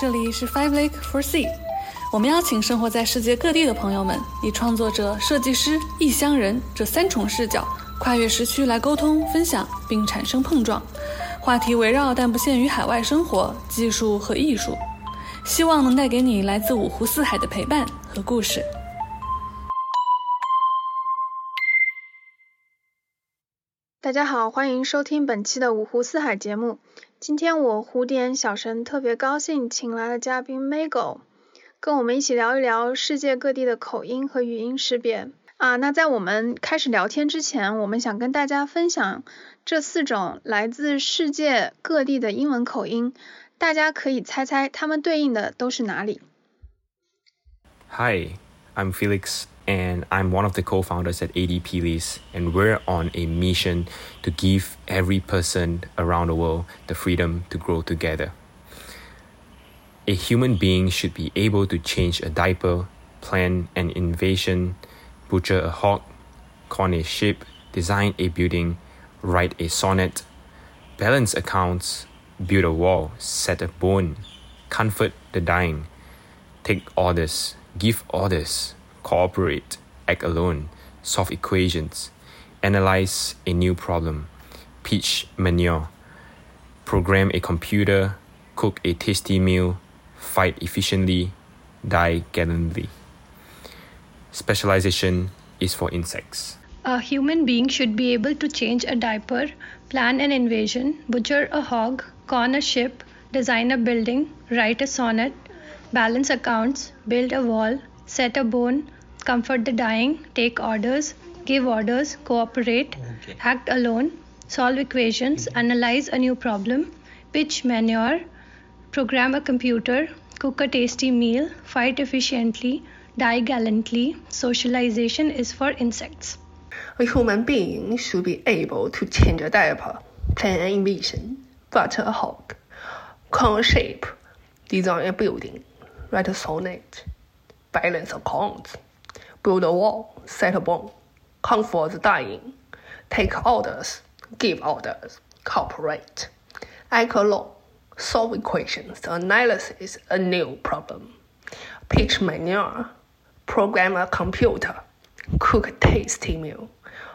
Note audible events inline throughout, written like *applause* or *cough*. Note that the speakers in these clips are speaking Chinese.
这里是 Five Lake for Sea，我们邀请生活在世界各地的朋友们，以创作者、设计师、异乡人这三重视角，跨越时区来沟通、分享，并产生碰撞。话题围绕但不限于海外生活、技术和艺术，希望能带给你来自五湖四海的陪伴和故事。大家好，欢迎收听本期的五湖四海节目。今天我胡点小神特别高兴，请来了嘉宾 Mago，跟我们一起聊一聊世界各地的口音和语音识别啊。那在我们开始聊天之前，我们想跟大家分享这四种来自世界各地的英文口音，大家可以猜猜它们对应的都是哪里？Hi, I'm Felix. And I'm one of the co founders at ADP Lease, and we're on a mission to give every person around the world the freedom to grow together. A human being should be able to change a diaper, plan an invasion, butcher a hog, con a ship, design a building, write a sonnet, balance accounts, build a wall, set a bone, comfort the dying, take orders, give orders, cooperate, act alone, solve equations, analyze a new problem, pitch manure, program a computer, cook a tasty meal, fight efficiently, die gallantly. Specialization is for insects. A human being should be able to change a diaper, plan an invasion, butcher a hog, con a ship, design a building, write a sonnet, balance accounts, build a wall, set a bone, comfort the dying, take orders, give orders, cooperate, okay. act alone, solve equations, mm-hmm. analyze a new problem, pitch manure, program a computer, cook a tasty meal, fight efficiently, die gallantly. Socialization is for insects. A human being should be able to change a diaper, plan an invasion, butter a hog, con a shape, design a building, write a sonnet, balance accounts build a wall, set a bone, comfort dying, take orders, give orders, cooperate, act alone, solve equations, analysis a new problem, pitch manure, program a computer, cook a tasty meal,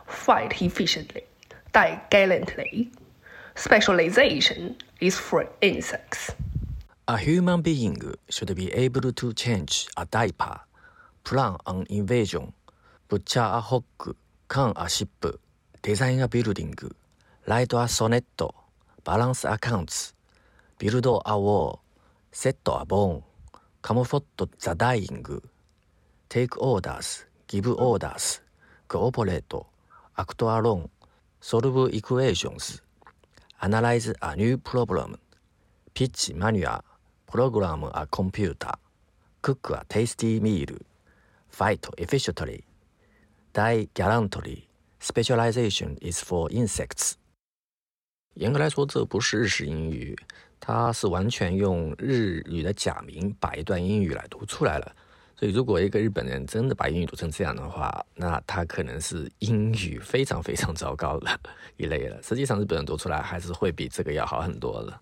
fight efficiently, die gallantly. Specialization is for insects. A human being should be able to change a diaper plan an invasion, butcher a hog, can a ship, design a building, write a sonnet, balance accounts, build a wall, set a bone, comfort the dying, take orders, give orders, cooperate, act alone, solve equations, analyze a new problem, pitch manual, program a computer, cook a tasty meal, fight efficiently, die gallantly. Specialization is for insects. 严格来说，这不是日式英语，它是完全用日语的假名把一段英语来读出来了。所以，如果一个日本人真的把英语读成这样的话，那他可能是英语非常非常糟糕的一类了。实际上，日本人读出来还是会比这个要好很多的。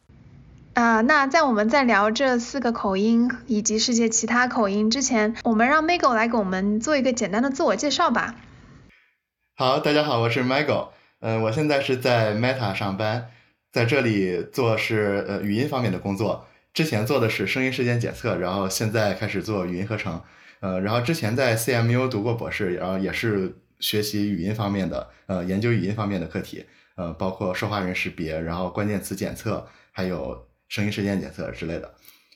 啊，那在我们在聊这四个口音以及世界其他口音之前，我们让 Migo 来给我们做一个简单的自我介绍吧。好，大家好，我是 Migo，嗯，我现在是在 Meta 上班，在这里做是呃语音方面的工作，之前做的是声音事件检测，然后现在开始做语音合成，呃，然后之前在 CMU 读过博士，然后也是学习语音方面的，呃，研究语音方面的课题，呃，包括说话人识别，然后关键词检测，还有。声音事件检测之类的，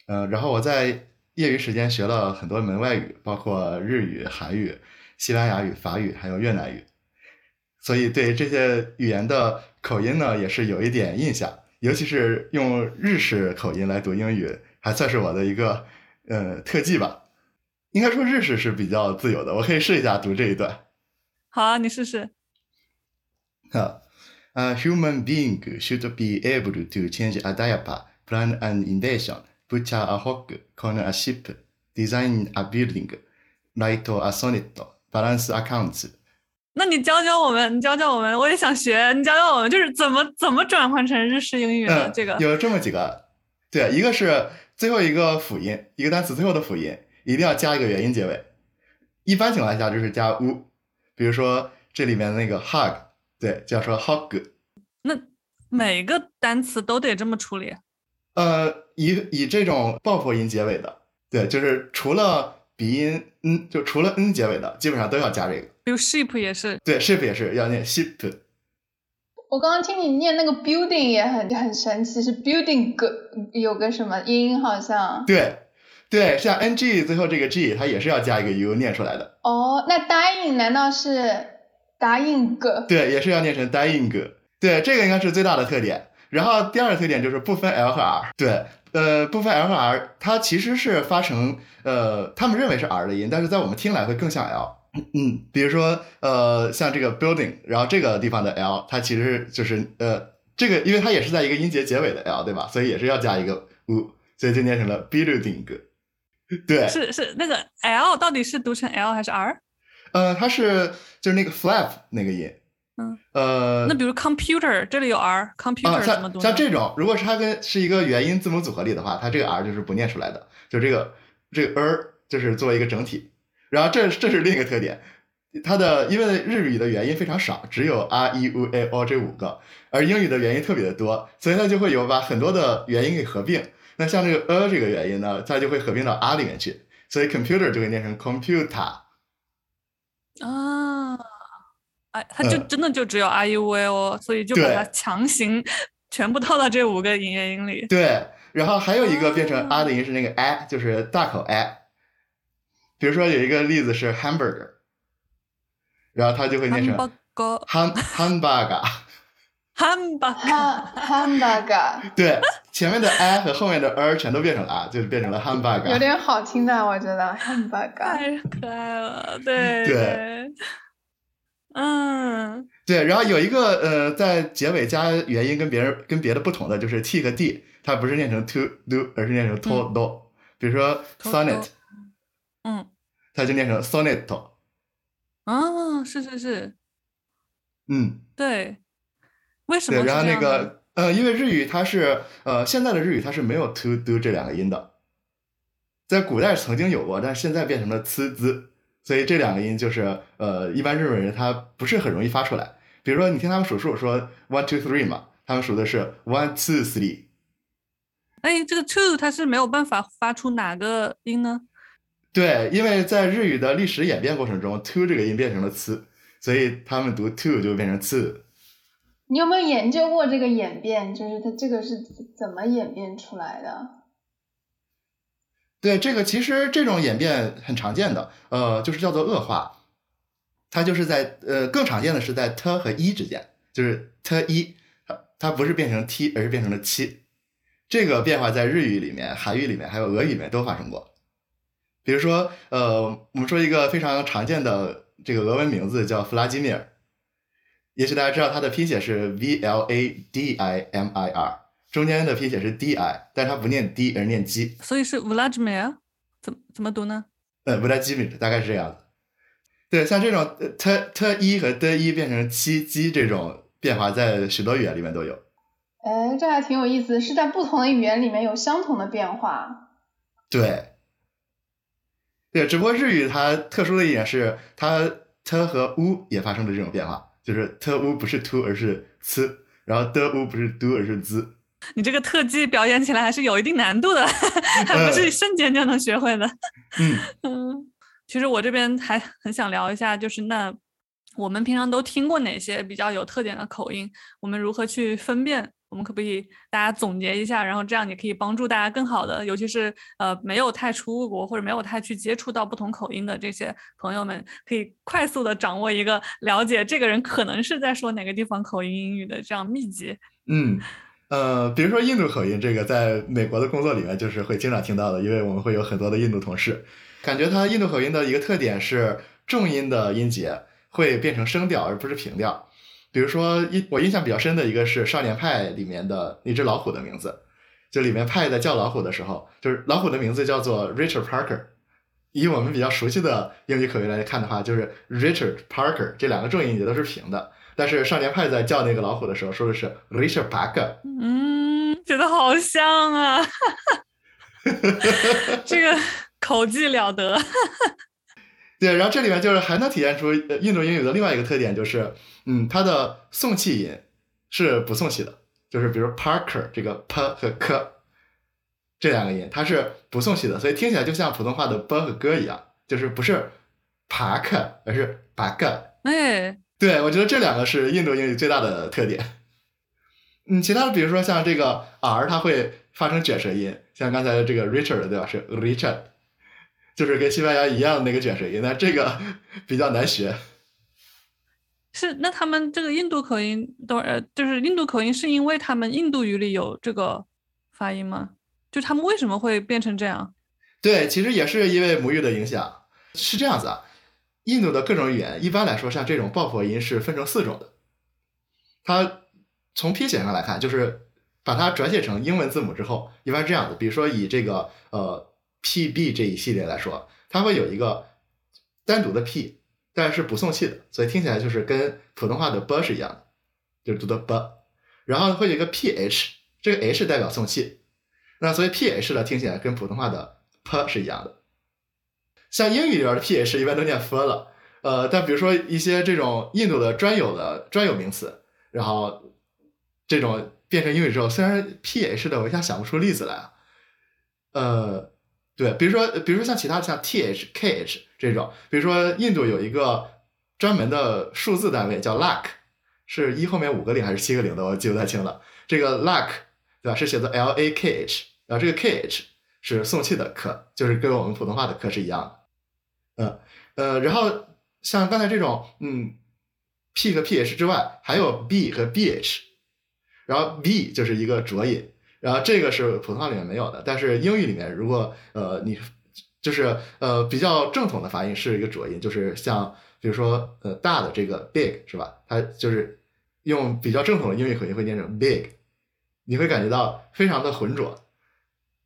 嗯，然后我在业余时间学了很多门外语，包括日语、韩语、西班牙语、法语，还有越南语，所以对这些语言的口音呢，也是有一点印象。尤其是用日式口音来读英语，还算是我的一个呃特技吧。应该说日式是比较自由的，我可以试一下读这一段。好啊，你试试。啊，A human being should be able to change a diaper. Plan an invasion, butcher a hog, corner a ship, design a building, write a sonnet, balance accounts。那你教教我们，你教教我们，我也想学。你教教我们，就是怎么怎么转换成日式英语的这个？有这么几个，对，一个是最后一个辅音，一个单词最后的辅音一定要加一个元音结尾。一般情况下就是加 u，比如说这里面的那个 hug，对，就要说 hug。那每个单词都得这么处理？呃，以以这种爆破音结尾的，对，就是除了鼻音，嗯，就除了嗯结尾的，基本上都要加这个。比如 sheep 也是，对，sheep 也是要念 sheep。我刚刚听你念那个 building 也很很神奇，是 building 个有个什么音好像。对，对，像 ng 最后这个 g 它也是要加一个 u 念出来的。哦，那 dying 难道是 dying？对，也是要念成 dying。对，这个应该是最大的特点。然后第二个特点就是不分 l 和 r。对，呃，不分 l 和 r，它其实是发成呃，他们认为是 r 的音，但是在我们听来会更像 l。嗯，比如说，呃，像这个 building，然后这个地方的 l，它其实就是呃，这个因为它也是在一个音节结尾的 l，对吧？所以也是要加一个 u，所以就念成了 building。对，是是那个 l 到底是读成 l 还是 r？呃，它是就是那个 flap 那个音。嗯。呃，那比如 computer 这里有 r，computer 怎么读？像这种，如果是它跟是一个元音字母组合里的话，它这个 r 就是不念出来的，就这个这个 er 就是作为一个整体。然后这这是另一个特点，它的因为日语的元音非常少，只有 r、e、u、a、o 这五个，而英语的元音特别的多，所以它就会有把很多的元音给合并。那像这个 a 这个元音呢，它就会合并到 r 里面去，所以 computer 就会念成 computer。啊，哎，它就真的就只有 I U V、o，所以就把它强行全部套到这五个营业音里。对，然后还有一个变成 r 的音是那个 I，就是大口 I。比如说有一个例子是 hamburger，然后他就会念成 ham hamburger。hamburger hamburger。对，前面的 i 和后面的 er 全都变成了就是变成了 hamburger。有点好听的，我觉得 hamburger。太可爱了，对对。嗯。对，然后有一个呃，在结尾加元音跟别人跟别的不同的就是 t 和 d，它不是念成 to do，而是念成 to do。比如说 sonnet。嗯，它就念成 sonnet。啊，是是是，嗯，对，为什么？对，然后那个呃，因为日语它是呃，现在的日语它是没有 to do 这两个音的，在古代曾经有过，但是现在变成了 c z，所以这两个音就是呃，一般日本人他不是很容易发出来。比如说你听他们数数说 one two three 嘛，他们数的是 one two three。哎，这个 two 它是没有办法发出哪个音呢？对，因为在日语的历史演变过程中 two 这个音变成了 c，所以他们读 two 就变成 c。你有没有研究过这个演变？就是它这个是怎么演变出来的？对，这个其实这种演变很常见的，呃，就是叫做恶化。它就是在呃更常见的是在 t 和一之间，就是 t 一，它它不是变成 t，而是变成了七。这个变化在日语里面、韩语里面还有俄语里面都发生过。比如说，呃，我们说一个非常常见的这个俄文名字叫弗拉基米尔，也许大家知道它的拼写是 V L A D I M I R，中间的拼写是 D I，但是它不念 D 而念 G，所以是 Vladimir，怎么怎么读呢？呃，弗拉基米尔大概是这样的。对，像这种 T T 一和 D 一变成七 G 这种变化，在许多语言里面都有。哎，这还挺有意思，是在不同的语言里面有相同的变化。对。对，只不过日语它特殊的一点是，它 t 和 u 也发生了这种变化，就是 t u 不是 to 而是 c，然后 d u 不是 do 而是 z。你这个特技表演起来还是有一定难度的，*laughs* 还不是瞬间就能学会的。嗯 *laughs* 嗯，其实我这边还很想聊一下，就是那我们平常都听过哪些比较有特点的口音，我们如何去分辨？我们可不可以大家总结一下，然后这样也可以帮助大家更好的，尤其是呃没有太出国或者没有太去接触到不同口音的这些朋友们，可以快速的掌握一个了解这个人可能是在说哪个地方口音英语的这样秘籍。嗯，呃，比如说印度口音，这个在美国的工作里面就是会经常听到的，因为我们会有很多的印度同事，感觉它印度口音的一个特点是重音的音节会变成声调而不是平调。比如说，印我印象比较深的一个是《少年派》里面的那只老虎的名字，就里面派在叫老虎的时候，就是老虎的名字叫做 Richard Parker。以我们比较熟悉的英语口音来看的话，就是 Richard Parker 这两个重音节都是平的。但是少年派在叫那个老虎的时候，说的是 Richard Parker。嗯，觉得好像啊。*laughs* 这个口技了得。*laughs* 对，然后这里面就是还能体现出印度英语的另外一个特点，就是嗯，它的送气音是不送气的，就是比如 Parker 这个 p 和 k 这两个音，它是不送气的，所以听起来就像普通话的 b 和 g 一样，就是不是 park，而是 bag。哎，对，我觉得这两个是印度英语最大的特点。嗯，其他的比如说像这个 r，它会发生卷舌音，像刚才这个 Richard 对吧？是 Richard。就是跟西班牙一样的那个卷舌音，那这个比较难学。是，那他们这个印度口音都呃，就是印度口音是因为他们印度语里有这个发音吗？就他们为什么会变成这样？对，其实也是因为母语的影响。是这样子啊，印度的各种语言一般来说，像这种爆破音是分成四种的。它从拼写上来看，就是把它转写成英文字母之后，一般是这样的。比如说以这个呃。P B 这一系列来说，它会有一个单独的 P，但是不送气的，所以听起来就是跟普通话的 b 是一样的，就是读的 b。然后会有一个 P H，这个 H 代表送气，那所以 P H 呢听起来跟普通话的 p 是一样的。像英语里边的 P H 一般都念 f 了，呃，但比如说一些这种印度的专有的专有名词，然后这种变成英语之后，虽然 P H 的我一下想不出例子来啊，呃。对，比如说，比如说像其他的像 T H K H 这种，比如说印度有一个专门的数字单位叫 lakh，是一后面五个零还是七个零的，我记不太清了。这个 lakh 对吧？是写作 L A K H，然后这个 K H 是送气的 k，就是跟我们普通话的 k 是一样的。嗯呃，然后像刚才这种，嗯，P 和 P H 之外，还有 B 和 B H，然后 B 就是一个浊音。然后这个是普通话里面没有的，但是英语里面，如果呃你就是呃比较正统的发音是一个浊音，就是像比如说呃大的这个 big 是吧？它就是用比较正统的英语口音会念成 big，你会感觉到非常的浑浊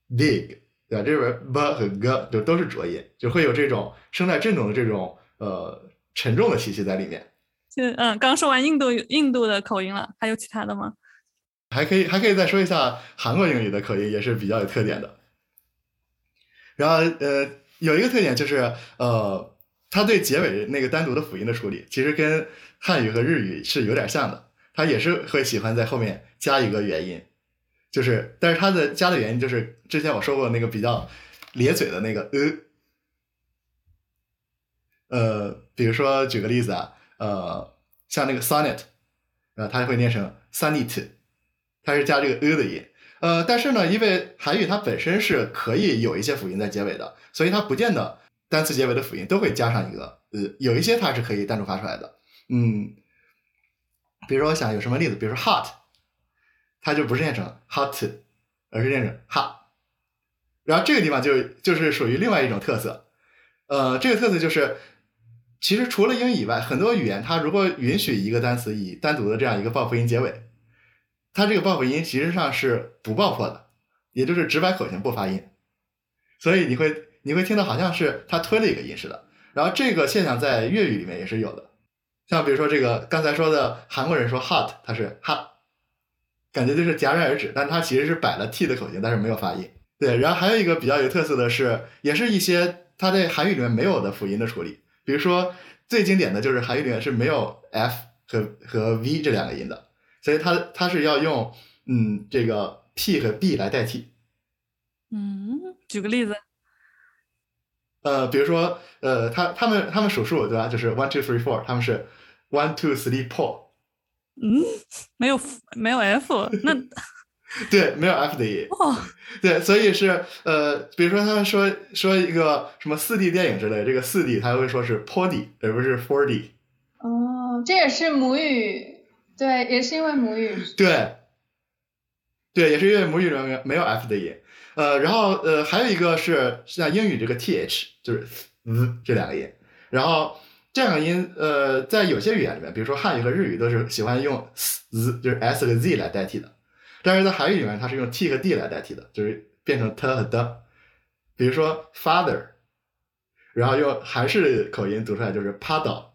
，big 对吧？这边 b 和 g 就都是浊音，就会有这种声带震动的这种呃沉重的气息在里面。就嗯，刚说完印度印度的口音了，还有其他的吗？还可以，还可以再说一下韩国英语的口音，也是比较有特点的。然后，呃，有一个特点就是，呃，它对结尾那个单独的辅音的处理，其实跟汉语和日语是有点像的。它也是会喜欢在后面加一个元音，就是，但是它的加的原因就是之前我说过那个比较咧嘴的那个呃，呃，比如说举个例子啊，呃，像那个 sonnet，呃，它会念成 sonnet。它是加这个呃的音，呃，但是呢，因为韩语它本身是可以有一些辅音在结尾的，所以它不见得单词结尾的辅音都会加上一个呃，有一些它是可以单独发出来的，嗯，比如说我想有什么例子，比如说 hot，它就不是念成 hot，而是念成 ha 然后这个地方就就是属于另外一种特色，呃，这个特色就是，其实除了英语以外，很多语言它如果允许一个单词以单独的这样一个爆破音结尾。它这个爆破音其实上是不爆破的，也就是直白口型不发音，所以你会你会听到好像是它推了一个音似的。然后这个现象在粤语里面也是有的，像比如说这个刚才说的韩国人说 hot，它是 hot，感觉就是戛然而止，但它其实是摆了 t 的口型，但是没有发音。对，然后还有一个比较有特色的是，也是一些它在韩语里面没有的辅音的处理，比如说最经典的就是韩语里面是没有 f 和和 v 这两个音的。所以它它是要用嗯这个 p 和 b 来代替，嗯，举个例子，呃，比如说呃，他他们他们数数对吧？就是 one two three four，他们是 one two three four，嗯，没有没有 f，那对，没有 f 的音，哦，对，所以是呃，比如说他们说说一个什么四 D 电影之类，这个四 D 他会说是 four D，而不是 four D，哦，这也是母语。对，也是因为母语。对，对，也是因为母语里面没有 f 的音。呃，然后呃，还有一个是像英语这个 th，就是 z 这两个音。然后这两个音，呃，在有些语言里面，比如说汉语和日语，都是喜欢用 z，就是 s 和 z 来代替的。但是在韩语里面，它是用 t 和 d 来代替的，就是变成 t 和 d。比如说 father，然后用韩式口音读出来就是 paddle。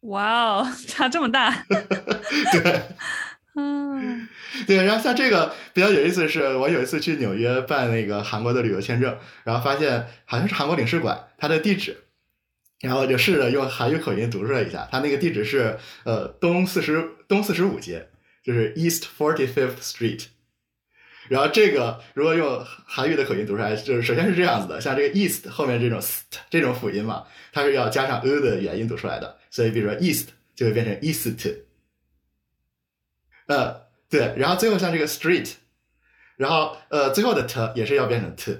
哇哦，*laughs* 差这么大！*laughs* 对，*laughs* 嗯，对，然后像这个比较有意思的是，我有一次去纽约办那个韩国的旅游签证，然后发现好像是韩国领事馆，它的地址，然后就试着用韩语口音读出来一下，它那个地址是呃东四十东四十五街，就是 East Forty Fifth Street。然后这个如果用韩语的口音读出来，就是首先是这样子的，像这个 East 后面这种 st 这种辅音嘛，它是要加上 u 的元音读出来的，所以比如说 East 就会变成 East。呃，对，然后最后像这个 street，然后呃最后的 t 也是要变成 t，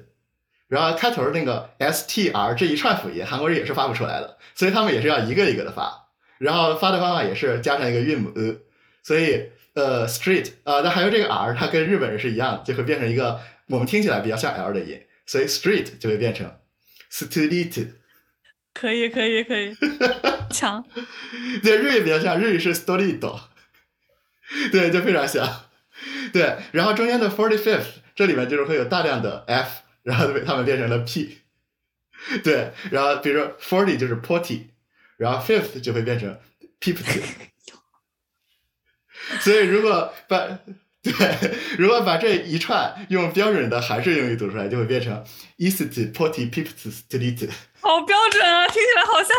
然后开头那个 s t r 这一串辅音，韩国人也是发不出来的，所以他们也是要一个一个的发，然后发的方法也是加上一个韵母 e，所以呃 street 啊，那还有这个 r，它跟日本人是一样，就会变成一个我们听起来比较像 l 的音，所以 street 就会变成 street。可以可以可以，*laughs* 强。对，日语比较像，日语是 street。*laughs* 对，就非常像，对，然后中间的 forty fifth 这里面就是会有大量的 f，然后被他们变成了 p，对，然后比如说 forty 就是 porty，然后 fifth 就会变成 pipty，*laughs* 所以如果把对，如果把这一串用标准的韩式英语读出来，就会变成 east potty pipt street。好标准啊，听起来好像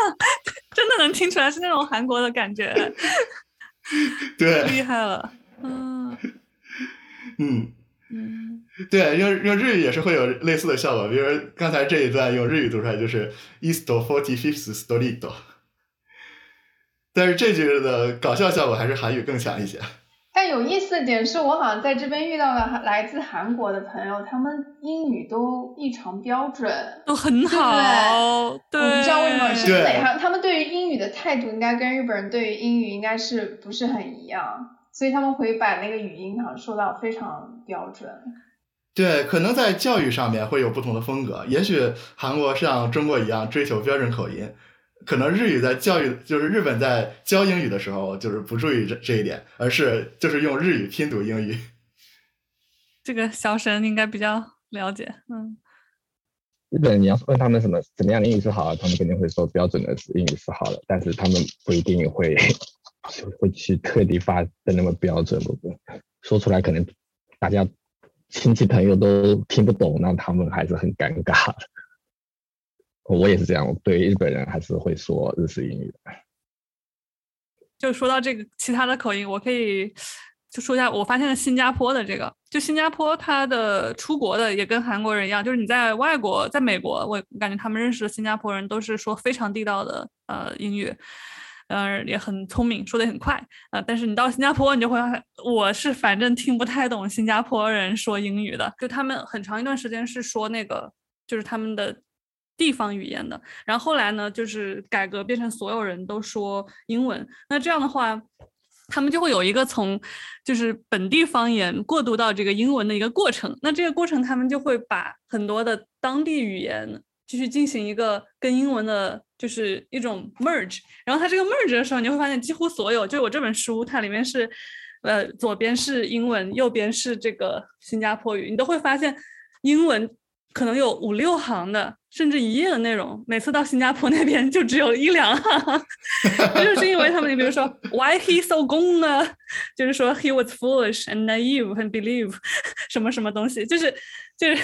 真的能听出来是那种韩国的感觉。对，厉害了，嗯，嗯，嗯，*laughs* 对，用用日语也是会有类似的效果，比如刚才这一段用日语读出来就是 East Forty Fifth Street，但是这句的搞笑效果还是韩语更强一些。但有意思的点是我好像在这边遇到了来自韩国的朋友，他们英语都异常标准，都很好。对，我不知道为什么是哪他他们对于英语的态度应该跟日本人对于英语应该是不是很一样，所以他们会把那个语音好像说到非常标准。对，可能在教育上面会有不同的风格，也许韩国像中国一样追求标准口音。可能日语在教育，就是日本在教英语的时候，就是不注意这这一点，而是就是用日语拼读英语。*laughs* 这个小沈应该比较了解，嗯。日本你要问他们什么怎么样的英语是好，他们肯定会说标准的英语是好的，但是他们不一定会会去特地发的那么标准，不过，说出来可能大家亲戚朋友都听不懂，那他们还是很尴尬。我也是这样，我对日本人还是会说日式英语。就说到这个其他的口音，我可以就说一下，我发现了新加坡的这个，就新加坡它的出国的也跟韩国人一样，就是你在外国，在美国，我感觉他们认识的新加坡人都是说非常地道的呃英语，呃也很聪明，说的很快啊。但是你到新加坡，你就会，我是反正听不太懂新加坡人说英语的，就他们很长一段时间是说那个，就是他们的。地方语言的，然后后来呢，就是改革变成所有人都说英文。那这样的话，他们就会有一个从就是本地方言过渡到这个英文的一个过程。那这个过程，他们就会把很多的当地语言继续进行一个跟英文的，就是一种 merge。然后它这个 merge 的时候，你会发现几乎所有，就我这本书，它里面是呃左边是英文，右边是这个新加坡语，你都会发现英文。可能有五六行的，甚至一页的内容，每次到新加坡那边就只有一两行，就是因为他们，你比如说 *laughs* Why he so 公呢？就是说 He was foolish and naive and believe *laughs* 什么什么东西，就是就是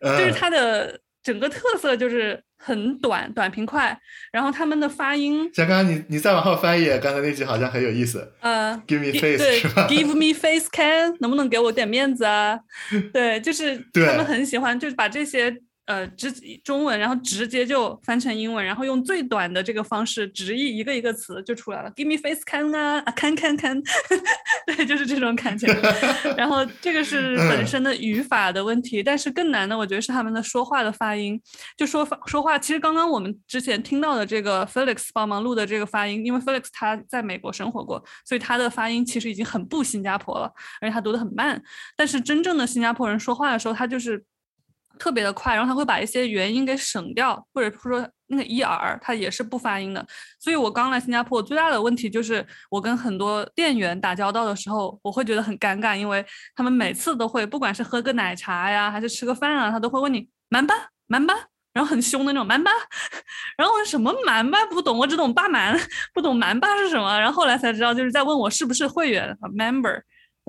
就是他的整个特色就是很短短平快，然后他们的发音。像刚刚你你再往后翻译，刚才那句好像很有意思。呃，Give me face 对是吧？Give me face can，能不能给我点面子啊？*laughs* 对，就是他们很喜欢，就是把这些。呃，直中文，然后直接就翻成英文，然后用最短的这个方式直译一个一个词就出来了。Give me face can 啊，can can can，对，就是这种感觉。*laughs* 然后这个是本身的语法的问题，但是更难的，我觉得是他们的说话的发音。就说发说话，其实刚刚我们之前听到的这个 Felix 帮忙录的这个发音，因为 Felix 他在美国生活过，所以他的发音其实已经很不新加坡了，而且他读的很慢。但是真正的新加坡人说话的时候，他就是。特别的快，然后他会把一些元音给省掉，或者说那个 er 它也是不发音的。所以我刚来新加坡最大的问题就是，我跟很多店员打交道的时候，我会觉得很尴尬，因为他们每次都会，不管是喝个奶茶呀，还是吃个饭啊，他都会问你蛮吧蛮吧，然后很凶的那种蛮吧，然后什么蛮吧不懂，我只懂霸蛮，不懂蛮吧是什么。然后后来才知道，就是在问我是不是会员 member。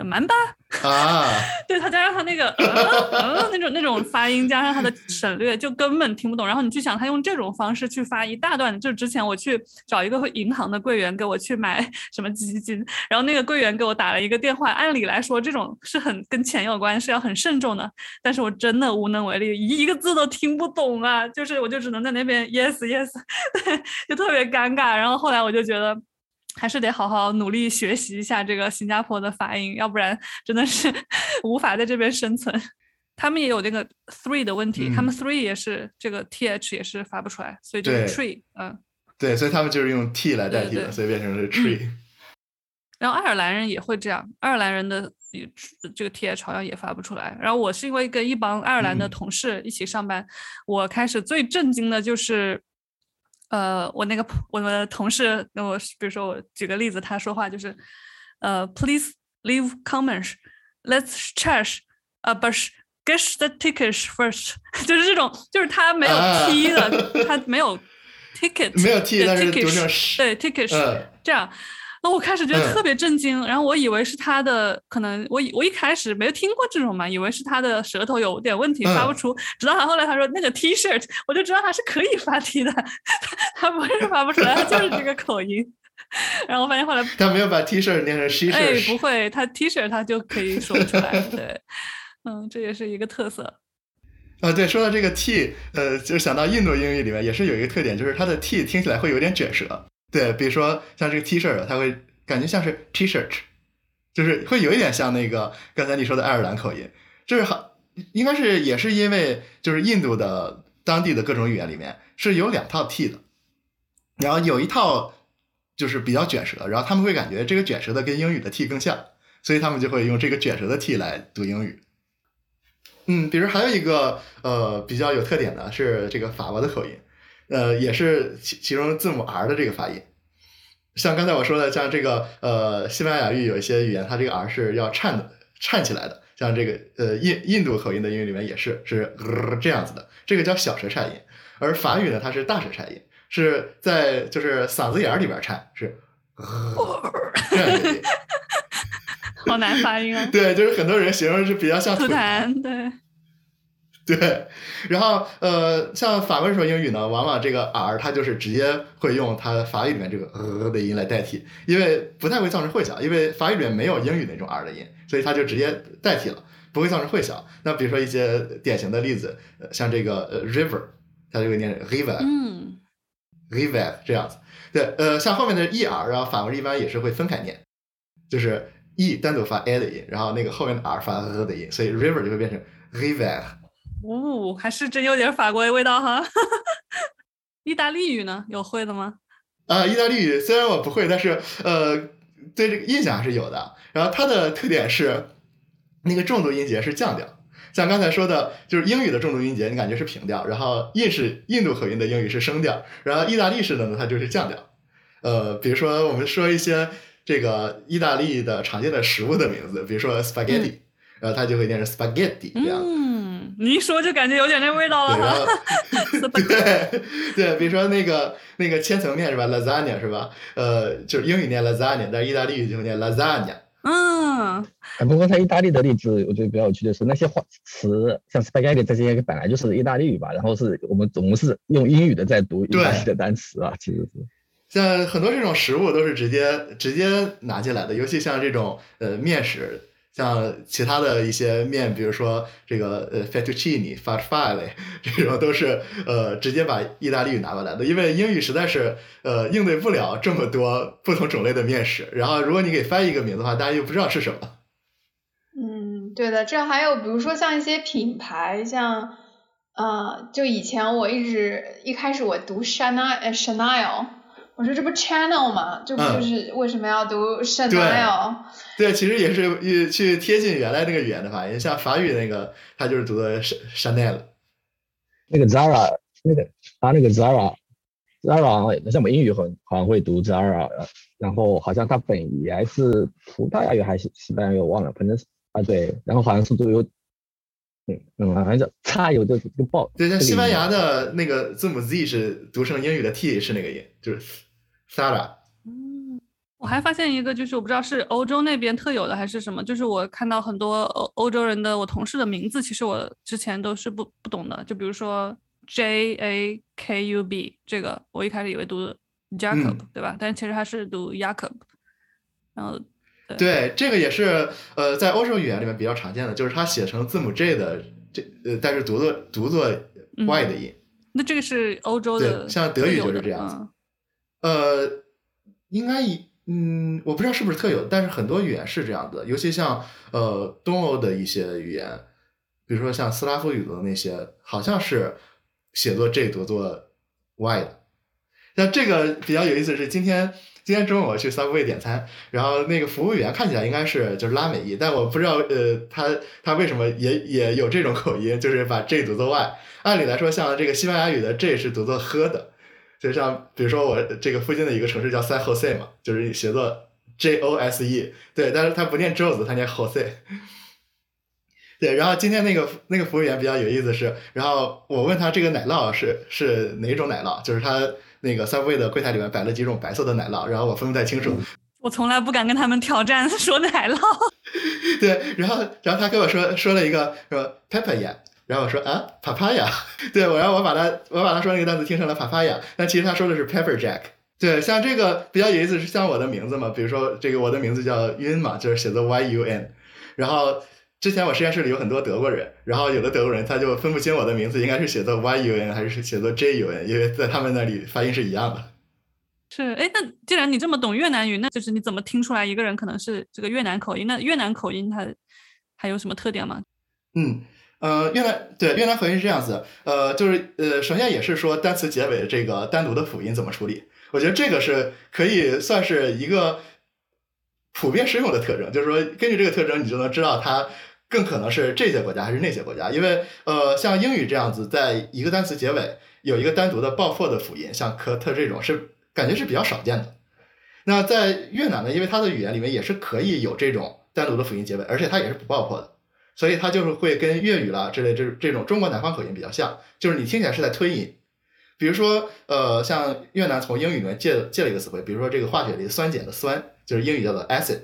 蛮巴啊，*laughs* 对他加上他那个呃呃那种那种发音，加上他的省略，就根本听不懂。然后你去想，他用这种方式去发一大段，就之前我去找一个银行的柜员给我去买什么基金，然后那个柜员给我打了一个电话。按理来说，这种是很跟钱有关，是要很慎重的。但是我真的无能为力，一一个字都听不懂啊！就是我就只能在那边 yes yes，对，就特别尴尬。然后后来我就觉得。还是得好好努力学习一下这个新加坡的发音，要不然真的是 *laughs* 无法在这边生存。他们也有那个 three 的问题，他们 three 也是这个 th 也是发不出来，所以就是 tree，嗯，对，所以他们就是用 t 来代替的，所以变成是 tree。然后爱尔兰人也会这样，爱尔兰人的这个 th 好像也发不出来。然后我是因为跟一帮爱尔兰的同事一起上班，我开始最震惊的就是。呃，我那个我的同事，那我比如说我举个例子，他说话就是，呃，please leave comments，let's trash，呃不是 get the tickets first，就是这种，就是他没有 t 的，他没有 ticket，没有 t，但是对 tickets，这样。那我开始觉得特别震惊，然后我以为是他的可能，我我一开始没有听过这种嘛，以为是他的舌头有点问题发不出，直到他后来他说那个 T-shirt，*laughs* 我就知道他是可以发 T 的，*laughs* 他不是发不出来，他就是这个口音。*laughs* 然后我发现后来他没有把 T-shirt 念成 T-shirt，哎，不会，他 T-shirt 他就可以说出来，对，嗯，这也是一个特色。啊，对，说到这个 T，呃，就想到印度英语里面也是有一个特点，就是它的 T 听起来会有点卷舌。对，比如说像这个 T-shirt，它会感觉像是 T-shirt，就是会有一点像那个刚才你说的爱尔兰口音，就是好，应该是也是因为就是印度的当地的各种语言里面是有两套 T 的，然后有一套就是比较卷舌，然后他们会感觉这个卷舌的跟英语的 T 更像，所以他们就会用这个卷舌的 T 来读英语。嗯，比如还有一个呃比较有特点的是这个法国的口音。呃，也是其其中字母 R 的这个发音，像刚才我说的，像这个呃西班牙语有一些语言，它这个 R 是要颤的，颤起来的，像这个呃印印度口音的英语里面也是是这样子的，这个叫小舌颤音，而法语呢，它是大舌颤音，是在就是嗓子眼里边颤，是这样 *laughs* 好难发音啊。对，就是很多人形容是比较像吐痰，对。*laughs* 对，然后呃，像法文说英语呢，往往这个 r 它就是直接会用它法语里面这个呃的音来代替，因为不太会造成混淆，因为法语里面没有英语那种 r 的音，所以它就直接代替了，不会造成混淆。那比如说一些典型的例子，像这个呃 river，它就会念 river，嗯，river 这样子。对，呃，像后面的 er，然后法文一般也是会分开念，就是 e 单独发 a 的音，然后那个后面的 r 发呃的音，所以 river 就会变成 river。哦，还是真有点法国的味道哈。意大利语呢，有会的吗？啊，意大利语虽然我不会，但是呃，对这个印象还是有的。然后它的特点是那个重读音节是降调，像刚才说的，就是英语的重读音节，你感觉是平调，然后印式印度口音的英语是升调，然后意大利式的呢，它就是降调。呃，比如说我们说一些这个意大利的常见的食物的名字，比如说 spaghetti，然后它就会念成 spaghetti 这样。你一说就感觉有点那味道了哈。*laughs* 对对，比如说那个那个千层面是吧，lasagna 是吧？呃，就是英语念 lasagna，但是意大利语就念 lasagna。嗯。不过在意大利的例子，我觉得比较有趣的是那些话词，像 spaghetti 这些本来就是意大利语吧，然后是我们总是用英语的在读意大利的单词啊，其实是。像很多这种食物都是直接直接拿进来的，尤其像这种呃面食。像其他的一些面，比如说这个呃 fettuccine、farfalle *laughs* 这种都是呃直接把意大利语拿过来的，因为英语实在是呃应对不了这么多不同种类的面食。然后如果你给翻译一个名字的话，大家又不知道是什么。嗯，对的，这还有比如说像一些品牌，像呃，就以前我一直一开始我读 Chanel Chanel。我说这不 channel 吗？这不就是为什么要读 Chanel？对，其实也是去贴近原来那个语言的发音，像法语那个，它就是读的 Chanel。那个 Zara，那个他那个 Zara，Zara，像我们英语很好像会读 Zara，然后好像它本意还是葡萄牙语还是西班牙语，我忘了，反正是啊对，然后好像是都有，嗯嗯，反正差有这个报。对，像西班牙的那个字母 Z 是读成英语的 T 是那个音，就是。Sara，嗯，我还发现一个，就是我不知道是欧洲那边特有的还是什么，就是我看到很多欧欧洲人的我同事的名字，其实我之前都是不不懂的。就比如说 J A K U B 这个，我一开始以为读 Jacob，、嗯对吧？但其实它是读 Jacob。然后对，这个也是呃，在欧洲语言里面比较常见的，就是它写成字母 J 的这呃，但是读作读作 Y 的音。那这个是欧洲的，像德语就是这样子嗯呃，应该以嗯，我不知道是不是特有，但是很多语言是这样的，尤其像呃东欧的一些语言，比如说像斯拉夫语的那些，好像是写作 J 读作 Y 的。像这个比较有意思的是，今天今天中午我去 Subway 点餐，然后那个服务员看起来应该是就是拉美裔，但我不知道呃他他为什么也也有这种口音，就是把 J 读作 Y。按理来说，像这个西班牙语的 J 是读作喝的，就像比如说我这个附近的一个城市叫 San Jose 嘛，就是写作 J O S E，对，但是他不念 Jose，他念 Jose。*laughs* 对，然后今天那个那个服务员比较有意思是，然后我问他这个奶酪是是哪种奶酪，就是他那个 Subway 的柜台里面摆了几种白色的奶酪，然后我分不太清楚。我从来不敢跟他们挑战 *laughs* 说奶酪。*laughs* 对，然后然后他跟我说说了一个说 papaya，然后我说啊 papaya，对我，然后我把他我把他说那个单词听成了 papaya，但其实他说的是 pepper jack。对，像这个比较有意思是像我的名字嘛，比如说这个我的名字叫 Yun 嘛，就是写作 y u n，然后之前我实验室里有很多德国人，然后有的德国人他就分不清我的名字应该是写作 y u n 还是写作 j u n，因为在他们那里发音是一样的。是，哎，那既然你这么懂越南语，那就是你怎么听出来一个人可能是这个越南口音？那越南口音它还有什么特点吗？嗯，呃，越南对越南口音是这样子，呃，就是呃，首先也是说单词结尾这个单独的辅音怎么处理，我觉得这个是可以算是一个普遍适用的特征，就是说根据这个特征，你就能知道它更可能是这些国家还是那些国家，因为呃，像英语这样子，在一个单词结尾有一个单独的爆破的辅音，像科特这种是感觉是比较少见的。那在越南呢，因为它的语言里面也是可以有这种单独的辅音结尾，而且它也是不爆破的。所以它就是会跟粤语啦之类这这种中国南方口音比较像，就是你听起来是在吞音。比如说，呃，像越南从英语里面借借了一个词汇，比如说这个化学里酸碱的酸，就是英语叫做 acid，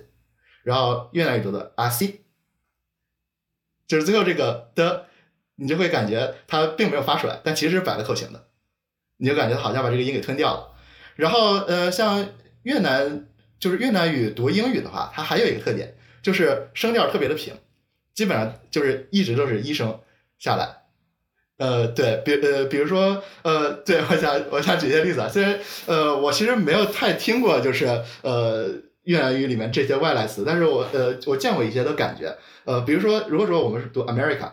然后越南语读的 acid，就是最后这个的，你就会感觉它并没有发出来，但其实是摆了口型的，你就感觉好像把这个音给吞掉了。然后，呃，像越南就是越南语读英语的话，它还有一个特点，就是声调特别的平。基本上就是一直都是一声下来，呃，对比呃，比如说呃，对我想我想举些例子啊，虽然呃，我其实没有太听过就是呃越南语里面这些外来词，但是我呃我见过一些的感觉，呃，比如说如果说我们是读 America，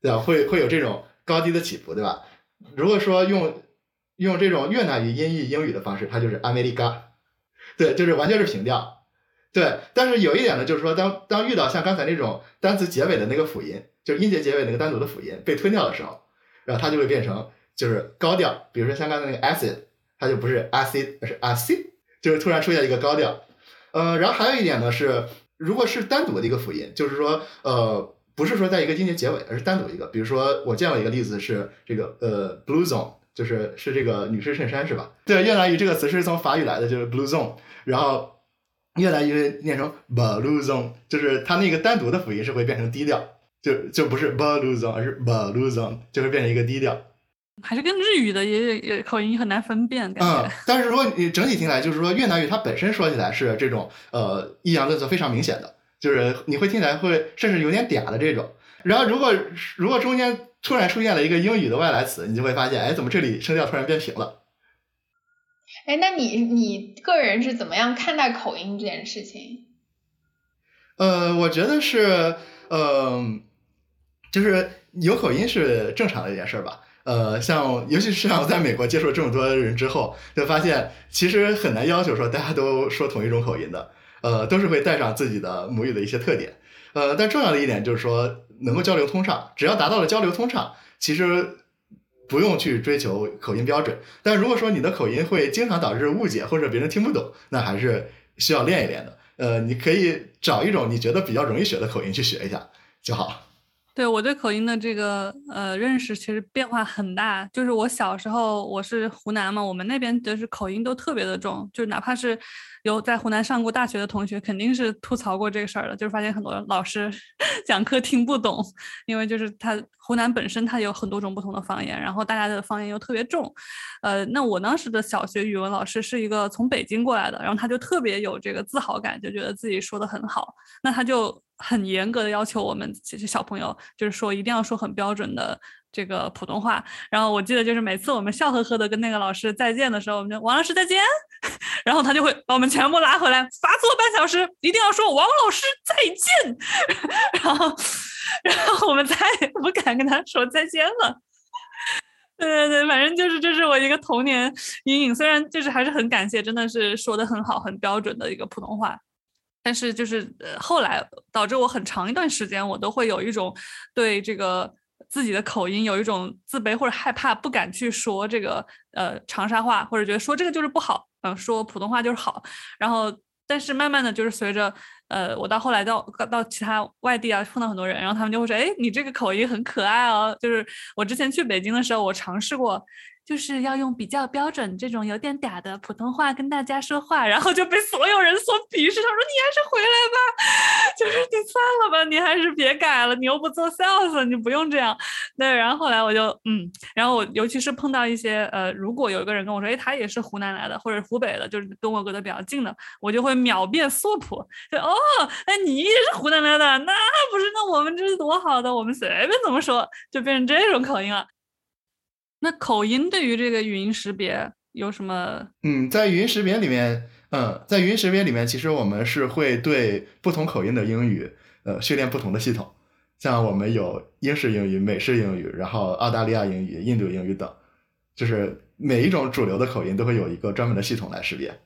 对吧，会会有这种高低的起伏，对吧？如果说用用这种越南语音译英语的方式，它就是 America，对，就是完全是平调。对，但是有一点呢，就是说当当遇到像刚才那种单词结尾的那个辅音，就是音节结尾那个单独的辅音被吞掉的时候，然后它就会变成就是高调，比如说像刚才那个 acid，它就不是 acid，而是 acid，就是突然出现一个高调。呃，然后还有一点呢是，如果是单独的一个辅音，就是说呃不是说在一个音节结尾，而是单独一个，比如说我见过一个例子是这个呃 blue zone，就是是这个女士衬衫是吧？对，越南语这个词是从法语来的，就是 blue zone，然后。越南语念成 blue zone，就是它那个单独的辅音是会变成低调，就就不是 blue zone，而是 blue zone，就会变成一个低调。还是跟日语的也也口音很难分辨，感觉。嗯，但是如果你整体听来，就是说越南语它本身说起来是这种呃抑扬顿挫非常明显的，就是你会听起来会甚至有点嗲的这种。然后如果如果中间突然出现了一个英语的外来词，你就会发现，哎，怎么这里声调突然变平了？哎，那你你个人是怎么样看待口音这件事情？呃，我觉得是，呃，就是有口音是正常的一件事儿吧。呃，像尤其是像我在美国接触这么多人之后，就发现其实很难要求说大家都说同一种口音的，呃，都是会带上自己的母语的一些特点。呃，但重要的一点就是说能够交流通畅，只要达到了交流通畅，其实。不用去追求口音标准，但如果说你的口音会经常导致误解或者别人听不懂，那还是需要练一练的。呃，你可以找一种你觉得比较容易学的口音去学一下就好。对我对口音的这个呃认识其实变化很大，就是我小时候我是湖南嘛，我们那边就是口音都特别的重，就是哪怕是有在湖南上过大学的同学，肯定是吐槽过这个事儿的，就是发现很多老师 *laughs* 讲课听不懂，因为就是他湖南本身它有很多种不同的方言，然后大家的方言又特别重。呃，那我当时的小学语文老师是一个从北京过来的，然后他就特别有这个自豪感，就觉得自己说的很好，那他就很严格的要求我们这些小朋友，就是说一定要说很标准的。这个普通话，然后我记得就是每次我们笑呵呵的跟那个老师再见的时候，我们就王老师再见，*laughs* 然后他就会把我们全部拉回来，罚坐半小时，一定要说王老师再见，*laughs* 然后然后我们再也不敢跟他说再见了。对对对，反正就是这是我一个童年阴影，虽然就是还是很感谢，真的是说的很好、很标准的一个普通话，但是就是呃后来导致我很长一段时间我都会有一种对这个。自己的口音有一种自卑或者害怕，不敢去说这个呃长沙话，或者觉得说这个就是不好，嗯，说普通话就是好。然后，但是慢慢的就是随着呃我到后来到到其他外地啊碰到很多人，然后他们就会说，哎，你这个口音很可爱哦。就是我之前去北京的时候，我尝试过。就是要用比较标准这种有点嗲的普通话跟大家说话，然后就被所有人所鄙视。他说：“你还是回来吧，*laughs* 就是你算了吧，你还是别改了，你又不做 sales，你不用这样。”对，然后后来我就嗯，然后我尤其是碰到一些呃，如果有一个人跟我说：“哎，他也是湖南来的，或者湖北的，就是跟我隔得比较近的，我就会秒变素普，就哦，哎，你也是湖南来的，那不是，那我们这是多好的，我们随便怎么说，就变成这种口音了。”那口音对于这个语音识别有什么？嗯，在语音识别里面，嗯，在语音识别里面，其实我们是会对不同口音的英语，呃，训练不同的系统。像我们有英式英语、美式英语，然后澳大利亚英语、印度英语等，就是每一种主流的口音都会有一个专门的系统来识别。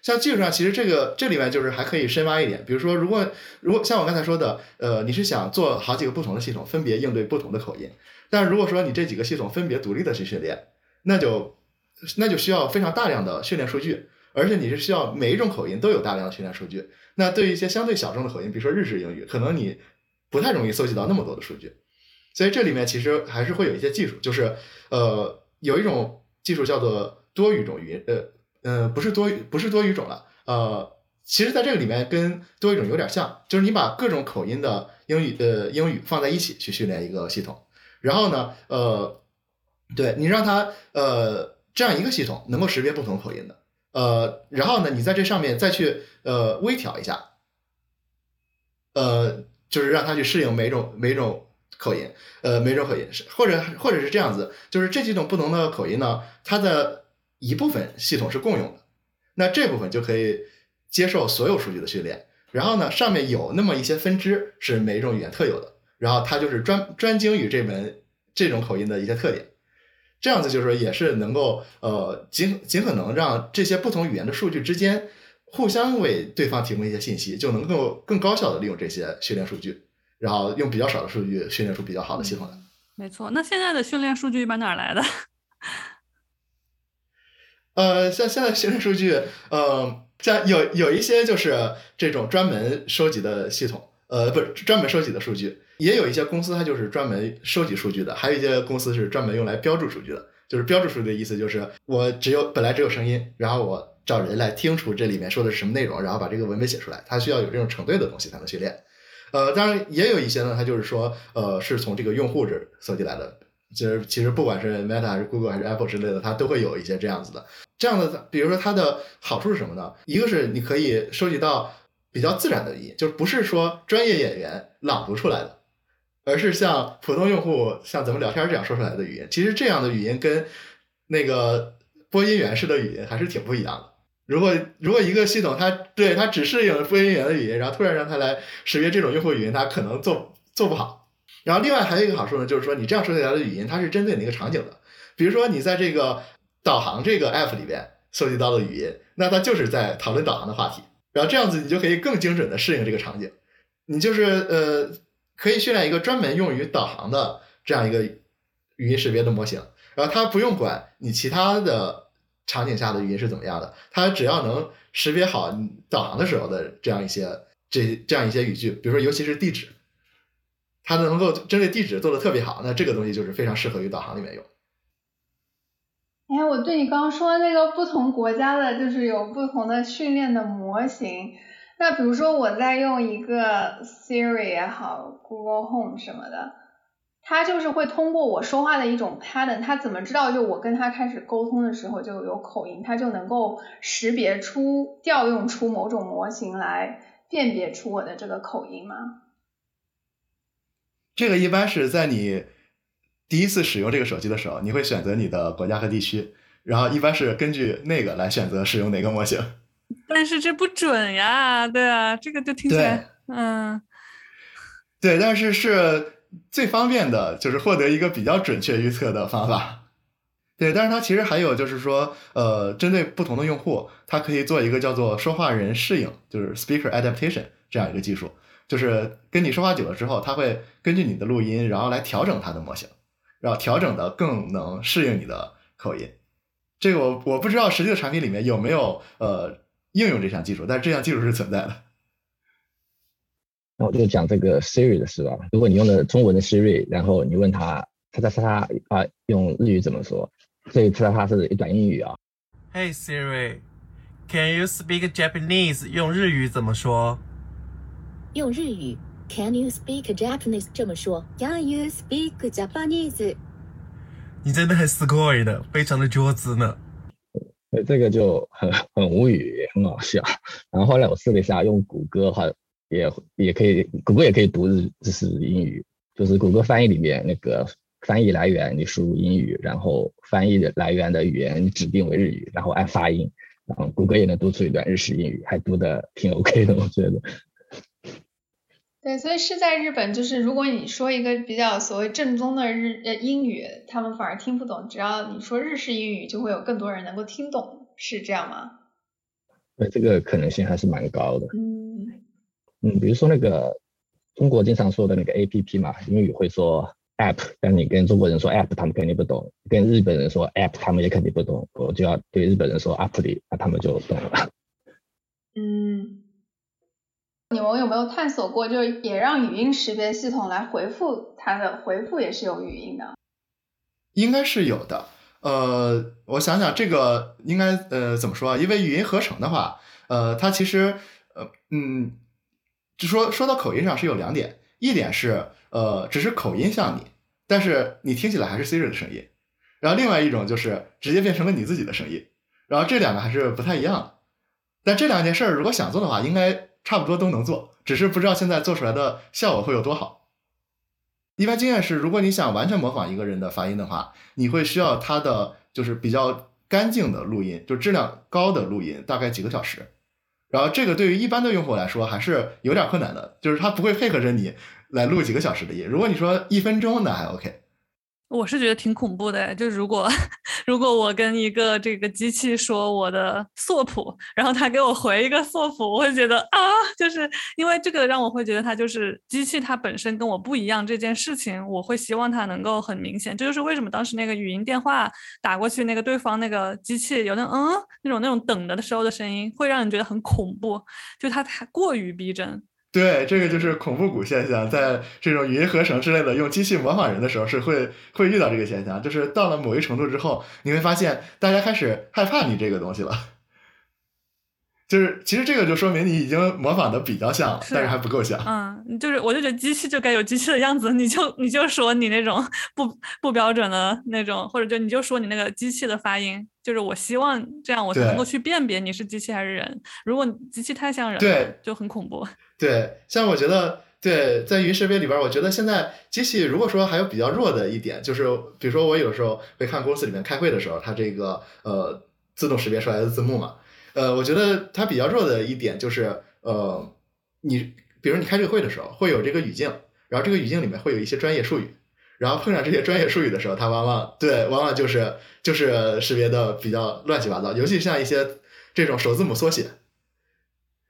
像技术上，其实这个这里面就是还可以深挖一点，比如说，如果如果像我刚才说的，呃，你是想做好几个不同的系统，分别应对不同的口音。但如果说你这几个系统分别独立的去训练，那就那就需要非常大量的训练数据，而且你是需要每一种口音都有大量的训练数据。那对于一些相对小众的口音，比如说日式英语，可能你不太容易搜集到那么多的数据。所以这里面其实还是会有一些技术，就是呃有一种技术叫做多语种语音，呃呃不是多不是多语种了，呃其实在这个里面跟多语种有点像，就是你把各种口音的英语呃英语放在一起去训练一个系统。然后呢，呃，对你让它呃这样一个系统能够识别不同口音的，呃，然后呢，你在这上面再去呃微调一下，呃，就是让它去适应每种每种口音，呃，每种口音是或者或者是这样子，就是这几种不同的口音呢，它的一部分系统是共用的，那这部分就可以接受所有数据的训练，然后呢，上面有那么一些分支是每一种语言特有的。然后他就是专专精于这门这种口音的一些特点，这样子就是说也是能够呃尽尽可能让这些不同语言的数据之间互相为对方提供一些信息，就能够更高效的利用这些训练数据，然后用比较少的数据训练出比较好的系统来。没错，那现在的训练数据一般哪来的？*laughs* 呃，像现在训练数据，呃，像有有一些就是这种专门收集的系统，呃，不是专门收集的数据。也有一些公司，它就是专门收集数据的；还有一些公司是专门用来标注数据的。就是标注数据的意思，就是我只有本来只有声音，然后我找人来听出这里面说的是什么内容，然后把这个文本写出来。它需要有这种成对的东西才能训练。呃，当然也有一些呢，它就是说，呃，是从这个用户这搜集来的。就是其实不管是 Meta 还是 Google 还是 Apple 之类的，它都会有一些这样子的。这样的，比如说它的好处是什么呢？一个是你可以收集到比较自然的语音，就是不是说专业演员朗读出来的。而是像普通用户像咱们聊天这样说出来的语音，其实这样的语音跟那个播音员式的语音还是挺不一样的。如果如果一个系统它对它只适应播音员的语音，然后突然让它来识别这种用户语音，它可能做做不好。然后另外还有一个好处呢，就是说你这样说起来的语音，它是针对哪个场景的。比如说你在这个导航这个 app 里边搜集到的语音，那它就是在讨论导航的话题。然后这样子你就可以更精准的适应这个场景。你就是呃。可以训练一个专门用于导航的这样一个语音识别的模型，然后它不用管你其他的场景下的语音是怎么样的，它只要能识别好你导航的时候的这样一些这这样一些语句，比如说尤其是地址，它能够针对地址做的特别好，那这个东西就是非常适合于导航里面用。哎，我对你刚刚说那个不同国家的，就是有不同的训练的模型。那比如说我在用一个 Siri 也好，Google Home 什么的，它就是会通过我说话的一种 pattern，它怎么知道就我跟它开始沟通的时候就有口音，它就能够识别出调用出某种模型来辨别出我的这个口音吗？这个一般是在你。第一次使用这个手机的时候，你会选择你的国家和地区，然后一般是根据那个来选择使用哪个模型。但是这不准呀，对啊，这个就听起来，嗯，对，但是是最方便的，就是获得一个比较准确预测的方法。对，但是它其实还有就是说，呃，针对不同的用户，它可以做一个叫做说话人适应，就是 speaker adaptation 这样一个技术，就是跟你说话久了之后，它会根据你的录音，然后来调整它的模型。然后调整的更能适应你的口音，这个我我不知道实际的产品里面有没有呃应用这项技术，但是这项技术是存在的。那我就讲这个 Siri 的事吧。如果你用的中文的 Siri，然后你问他，他他他啊用日语怎么说？所以他他是一段英语啊。Hey Siri，Can you speak Japanese？用日语怎么说？用日语。Can you speak Japanese？这么说，Can you speak Japanese？你真的很すごい的，非常的上手呢。 这个就很很无语，很好笑。然后后来我试了一下，用谷歌的话，也也可以，谷歌也可以读日日式英语，就是谷歌翻译里面那个翻译来源，你输入英语，然后翻译的来源的语言指定为日语，然后按发音，然后谷歌也能读出一段日式英语，还读的挺 OK 的，我觉得。对，所以是在日本，就是如果你说一个比较所谓正宗的日呃英语，他们反而听不懂；只要你说日式英语，就会有更多人能够听懂，是这样吗？对，这个可能性还是蛮高的。嗯嗯，比如说那个中国经常说的那个 A P P 嘛，英语会说 App，但你跟中国人说 App，他们肯定不懂；跟日本人说 App，他们也肯定不懂。我就要对日本人说 App 里，那他们就懂了。嗯。你们有没有探索过，就是也让语音识别系统来回复它的回复也是有语音的？应该是有的。呃，我想想，这个应该呃怎么说啊？因为语音合成的话，呃，它其实呃嗯，就说说到口音上是有两点，一点是呃只是口音像你，但是你听起来还是 Siri 的声音；然后另外一种就是直接变成了你自己的声音。然后这两个还是不太一样的。但这两件事儿如果想做的话，应该。差不多都能做，只是不知道现在做出来的效果会有多好。一般经验是，如果你想完全模仿一个人的发音的话，你会需要他的就是比较干净的录音，就质量高的录音，大概几个小时。然后这个对于一般的用户来说还是有点困难的，就是他不会配合着你来录几个小时的音。如果你说一分钟，那还 OK。我是觉得挺恐怖的，就如果 *laughs* 如果我跟一个这个机器说我的索普，然后他给我回一个索普，我会觉得啊，就是因为这个让我会觉得它就是机器它本身跟我不一样这件事情，我会希望它能够很明显。这就是为什么当时那个语音电话打过去，那个对方那个机器有那嗯那种那种等的的时候的声音，会让人觉得很恐怖，就它太过于逼真。对，这个就是恐怖谷现象，在这种语音合成之类的用机器模仿人的时候，是会会遇到这个现象。就是到了某一程度之后，你会发现大家开始害怕你这个东西了。就是其实这个就说明你已经模仿的比较像，但是还不够像。嗯，就是我就觉得机器就该有机器的样子，你就你就说你那种不不标准的那种，或者就你就说你那个机器的发音，就是我希望这样我才能够去辨别你是机器还是人。如果机器太像人，对，就很恐怖。对，像我觉得，对，在语音识别里边，我觉得现在机器如果说还有比较弱的一点，就是比如说我有时候会看公司里面开会的时候，它这个呃自动识别出来的字幕嘛。呃，我觉得它比较弱的一点就是，呃，你比如你开这个会的时候，会有这个语境，然后这个语境里面会有一些专业术语，然后碰上这些专业术语的时候，它往往对，往往就是就是识别的比较乱七八糟，尤其像一些这种首字母缩写，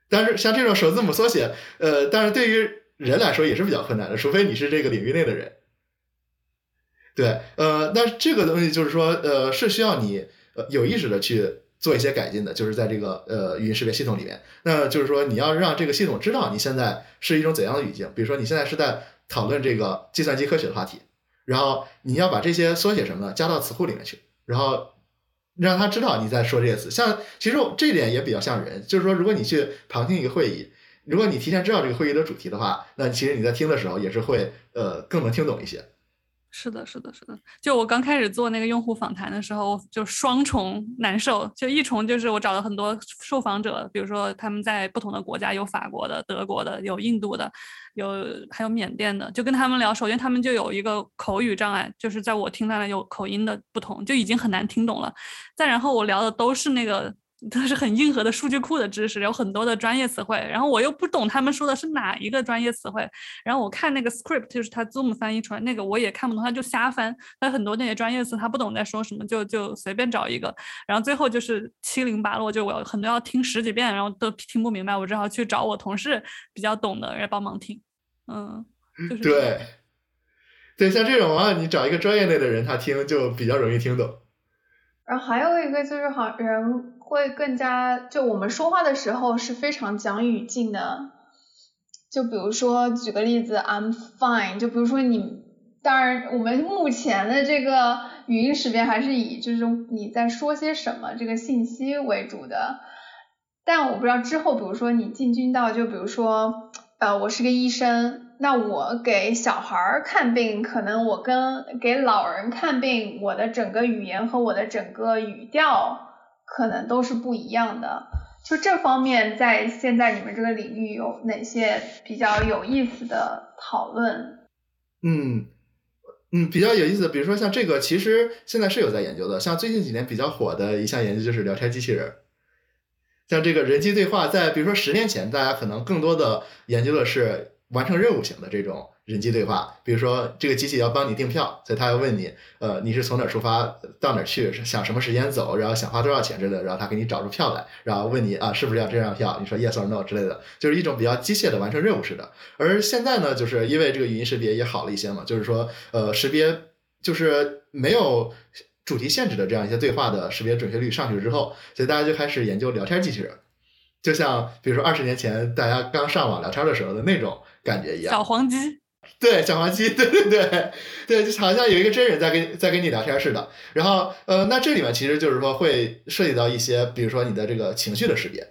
但是像这种首字母缩写，呃，但是对于人来说也是比较困难的，除非你是这个领域内的人，对，呃，那这个东西就是说，呃，是需要你呃有意识的去。做一些改进的，就是在这个呃语音识别系统里面，那就是说你要让这个系统知道你现在是一种怎样的语境，比如说你现在是在讨论这个计算机科学的话题，然后你要把这些缩写什么的加到词库里面去，然后让他知道你在说这些词。像其实这点也比较像人，就是说，如果你去旁听一个会议，如果你提前知道这个会议的主题的话，那其实你在听的时候也是会呃更能听懂一些。是的，是的，是的。就我刚开始做那个用户访谈的时候，就双重难受。就一重就是我找了很多受访者，比如说他们在不同的国家，有法国的、德国的，有印度的，有还有缅甸的。就跟他们聊，首先他们就有一个口语障碍，就是在我听来有口音的不同，就已经很难听懂了。再然后我聊的都是那个。都是很硬核的数据库的知识，有很多的专业词汇，然后我又不懂他们说的是哪一个专业词汇，然后我看那个 script 就是他 Zoom 翻译出来那个我也看不懂，他就瞎翻，他很多那些专业词他不懂在说什么，就就随便找一个，然后最后就是七零八落，就我很多要听十几遍，然后都听不明白，我只好去找我同事比较懂的人帮忙听，嗯，就是 *laughs* 对，对，像这种啊，你找一个专业类的人，他听就比较容易听懂。然后还有一个就是好人。会更加就我们说话的时候是非常讲语境的，就比如说举个例子，I'm fine。就比如说你，当然我们目前的这个语音识别还是以这种你在说些什么这个信息为主的，但我不知道之后，比如说你进军到就比如说，呃，我是个医生，那我给小孩看病，可能我跟给老人看病，我的整个语言和我的整个语调。可能都是不一样的，就这方面，在现在你们这个领域有哪些比较有意思的讨论？嗯嗯，比较有意思的，比如说像这个，其实现在是有在研究的。像最近几年比较火的一项研究就是聊天机器人，像这个人机对话，在比如说十年前，大家可能更多的研究的是完成任务型的这种。人机对话，比如说这个机器要帮你订票，所以它要问你，呃，你是从哪儿出发到哪儿去，想什么时间走，然后想花多少钱之类的，然后它给你找出票来，然后问你啊，是不是要这张票？你说 yes or no 之类的，就是一种比较机械的完成任务似的。而现在呢，就是因为这个语音识别也好了一些嘛，就是说，呃，识别就是没有主题限制的这样一些对话的识别准确率上去之后，所以大家就开始研究聊天机器人，就像比如说二十年前大家刚上网聊天的时候的那种感觉一样，小黄鸡。*laughs* 对小黄鸡，对对对对，就好像有一个真人在跟在跟你聊天似的。然后呃，那这里面其实就是说会涉及到一些，比如说你的这个情绪的识别，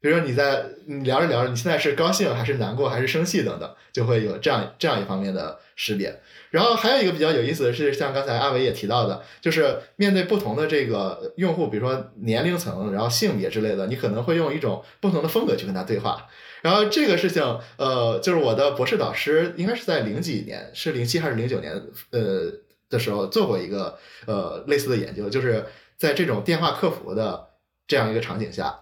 比如说你在你聊着聊着，你现在是高兴还是难过还是生气等等，就会有这样这样一方面的识别。然后还有一个比较有意思的是，像刚才阿伟也提到的，就是面对不同的这个用户，比如说年龄层，然后性别之类的，你可能会用一种不同的风格去跟他对话。然后这个事情，呃，就是我的博士导师应该是在零几年，是零七还是零九年，呃的时候做过一个呃类似的研究，就是在这种电话客服的这样一个场景下，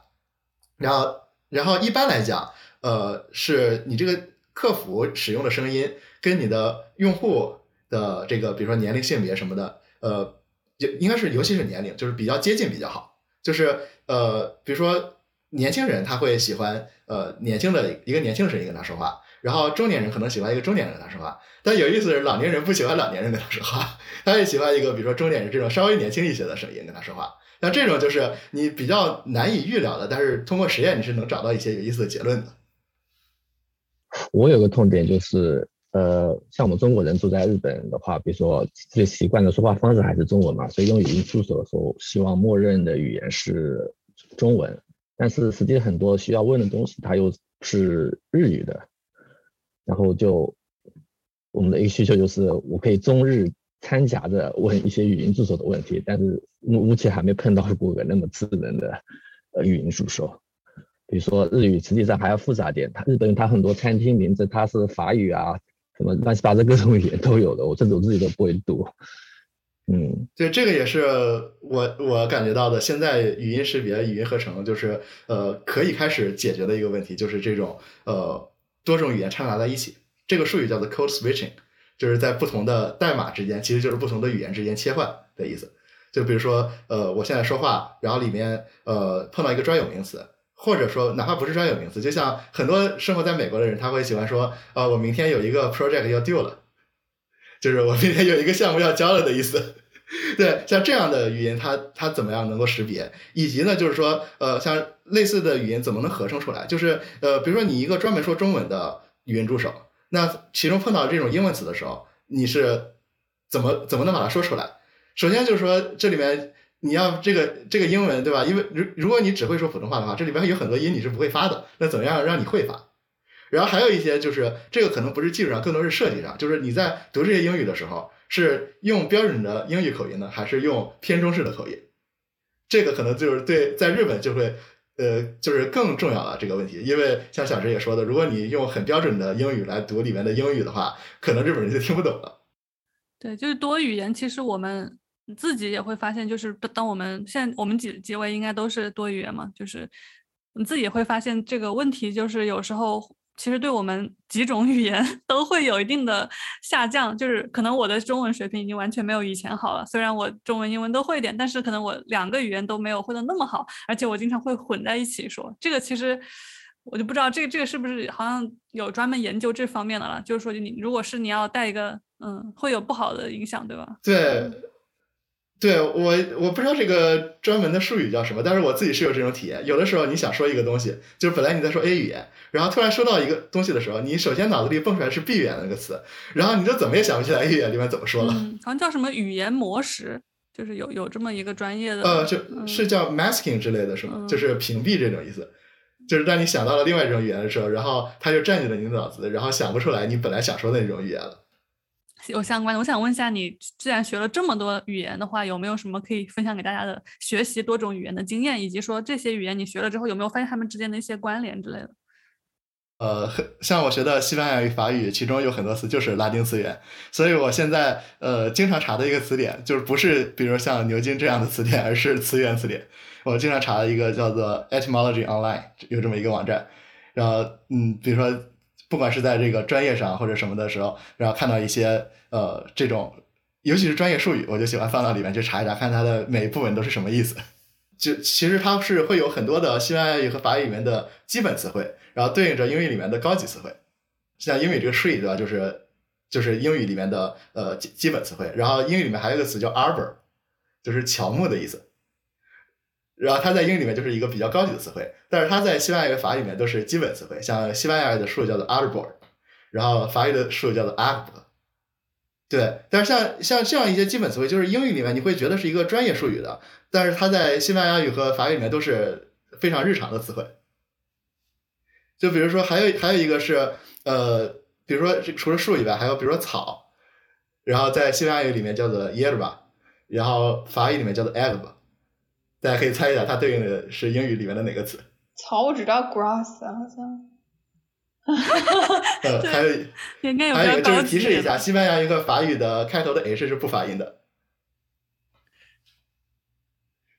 然后然后一般来讲，呃，是你这个客服使用的声音跟你的用户的这个比如说年龄、性别什么的，呃，应该是尤其是年龄，就是比较接近比较好，就是呃，比如说。年轻人他会喜欢呃年轻的一个年轻的声音跟他说话，然后中年人可能喜欢一个中年人跟他说话，但有意思的是老年人不喜欢老年人跟他说话，*laughs* 他也喜欢一个比如说中年人这种稍微年轻一些的声音跟他说话。那这种就是你比较难以预料的，但是通过实验你是能找到一些有意思的结论的。我有个痛点就是，呃，像我们中国人住在日本的话，比如说最习惯的说话方式还是中文嘛，所以用语音助手的时候，希望默认的语言是中文。但是实际很多需要问的东西，它又是日语的，然后就我们的一个需求就是，我可以中日掺杂着问一些语音助手的问题，但是目目前还没碰到过个那么智能的呃语音助手。比如说日语实际上还要复杂点，它日本它很多餐厅名字它是法语啊，什么乱七八糟各种语言都有的，我甚至我自己都不会读。嗯，对，这个也是我我感觉到的。现在语音识别、语音合成，就是呃，可以开始解决的一个问题，就是这种呃多种语言掺杂在一起。这个术语叫做 code switching，就是在不同的代码之间，其实就是不同的语言之间切换的意思。就比如说，呃，我现在说话，然后里面呃碰到一个专有名词，或者说哪怕不是专有名词，就像很多生活在美国的人，他会喜欢说，呃，我明天有一个 project 要 due 了。就是我明天有一个项目要交了的意思，对，像这样的语音，它它怎么样能够识别？以及呢，就是说，呃，像类似的语音怎么能合成出来？就是呃，比如说你一个专门说中文的语音助手，那其中碰到这种英文词的时候，你是怎么怎么能把它说出来？首先就是说，这里面你要这个这个英文对吧？因为如如果你只会说普通话的话，这里边有很多音你是不会发的。那怎么样让你会发？然后还有一些就是这个可能不是技术上，更多是设计上，就是你在读这些英语的时候，是用标准的英语口音呢，还是用偏中式的口音？这个可能就是对在日本就会呃就是更重要了这个问题，因为像小石也说的，如果你用很标准的英语来读里面的英语的话，可能日本人就听不懂了。对，就是多语言，其实我们自己也会发现，就是当我们现在我们几几位应该都是多语言嘛，就是你自己也会发现这个问题，就是有时候。其实对我们几种语言 *laughs* 都会有一定的下降，就是可能我的中文水平已经完全没有以前好了。虽然我中文、英文都会一点，但是可能我两个语言都没有会的那么好，而且我经常会混在一起说。这个其实我就不知道，这个这个是不是好像有专门研究这方面的了？就是说，你如果是你要带一个，嗯，会有不好的影响，对吧？对。对我，我不知道这个专门的术语叫什么，但是我自己是有这种体验。有的时候你想说一个东西，就是本来你在说 A 语言，然后突然说到一个东西的时候，你首先脑子里蹦出来是 B 语言那个词，然后你就怎么也想不起来 A 语言里面怎么说了。好像叫什么语言模式，就是有有这么一个专业的。呃，就是叫 masking 之类的是吗？就是屏蔽这种意思。就是当你想到了另外一种语言的时候，然后它就占据了你的脑子，然后想不出来你本来想说的那种语言了。有相关的，我想问一下，你既然学了这么多语言的话，有没有什么可以分享给大家的学习多种语言的经验，以及说这些语言你学了之后有没有发现它们之间的一些关联之类的？呃，*laughs* 像我学的西班牙语、法语，其中有很多词就是拉丁词源，所以我现在呃经常查的一个词典，就是不是比如像牛津这样的词典，而是词源词典。我经常查的一个叫做 Etymology Online，有这么一个网站，然后嗯，比如说。不管是在这个专业上或者什么的时候，然后看到一些呃这种，尤其是专业术语，我就喜欢放到里面去查一查，看它的每一部分都是什么意思。就其实它是会有很多的西班牙语和法语里面的基本词汇，然后对应着英语里面的高级词汇。像英语这个 tree 对吧，就是就是英语里面的呃基基本词汇。然后英语里面还有一个词叫 arbor，就是乔木的意思。然后它在英语里面就是一个比较高级的词汇，但是它在西班牙语、法语里面都是基本词汇。像西班牙语的树叫做 arbor，然后法语的树叫做 arb。对，但是像像这样一些基本词汇，就是英语里面你会觉得是一个专业术语的，但是它在西班牙语和法语里面都是非常日常的词汇。就比如说，还有还有一个是呃，比如说除了树以外，还有比如说草，然后在西班牙语里面叫做 yerba，然后法语里面叫做 herb。大家可以猜一下，它对应的是英语里面的哪个词？草，我只知道 grass，好像。*laughs* *laughs* 呃，还有，还有一个就是提示一下，西班牙语和法语的开头的 h 是不发音的。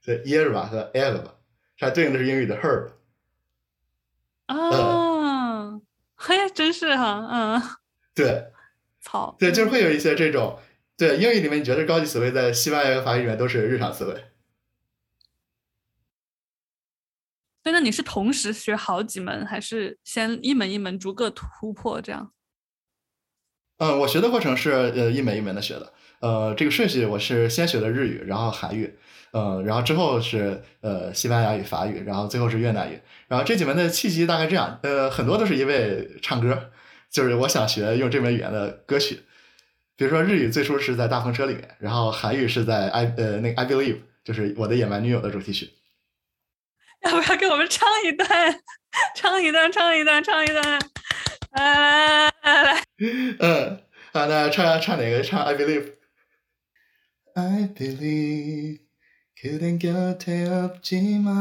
所以 yerba 和 herb，它对应的是英语的 herb。啊，嘿，真是哈，嗯。对。*laughs* 草。对，就是会有一些这种，对英语里面你觉得高级词汇，在西班牙和法语里面都是日常词汇。那你是同时学好几门，还是先一门一门逐个突破这样？嗯，我学的过程是呃一门一门的学的。呃，这个顺序我是先学的日语，然后韩语，嗯，然后之后是呃西班牙语、法语，然后最后是越南语。然后这几门的契机大概这样，呃，很多都是因为唱歌，就是我想学用这门语言的歌曲。比如说日语最初是在大风车里面，然后韩语是在 I 呃那个 I Believe，就是我的野蛮女友的主题曲。要不要给我们唱一段？唱一段，唱一段，唱一段。来来来来，嗯，好，那唱唱哪个？唱 I believe。I believe 그댄 곁에 없지만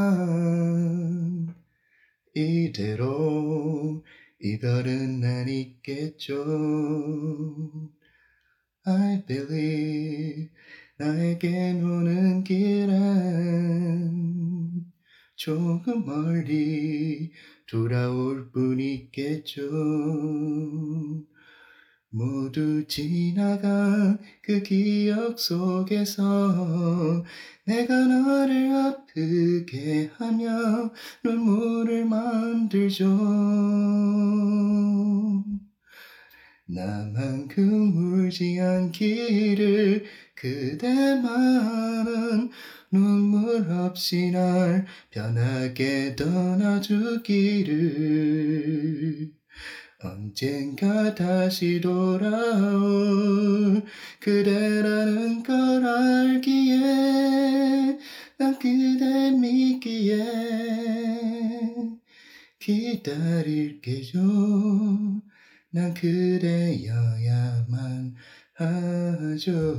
이대로 이별은 아니겠죠. I believe 나에겐 오는 길은 조금 멀리 돌아올 뿐이겠죠. 모두 지나간 그 기억 속에서 내가 너를 아프게 하며 눈물을 만들죠. 나만큼 울지 않기를 그대만은 눈물 없이 날 편하게 떠나주기를. 언젠가 다시 돌아올 그대라는 걸 알기에 난 그댈 믿기에 기다릴게요. 난 그대여야만 하죠.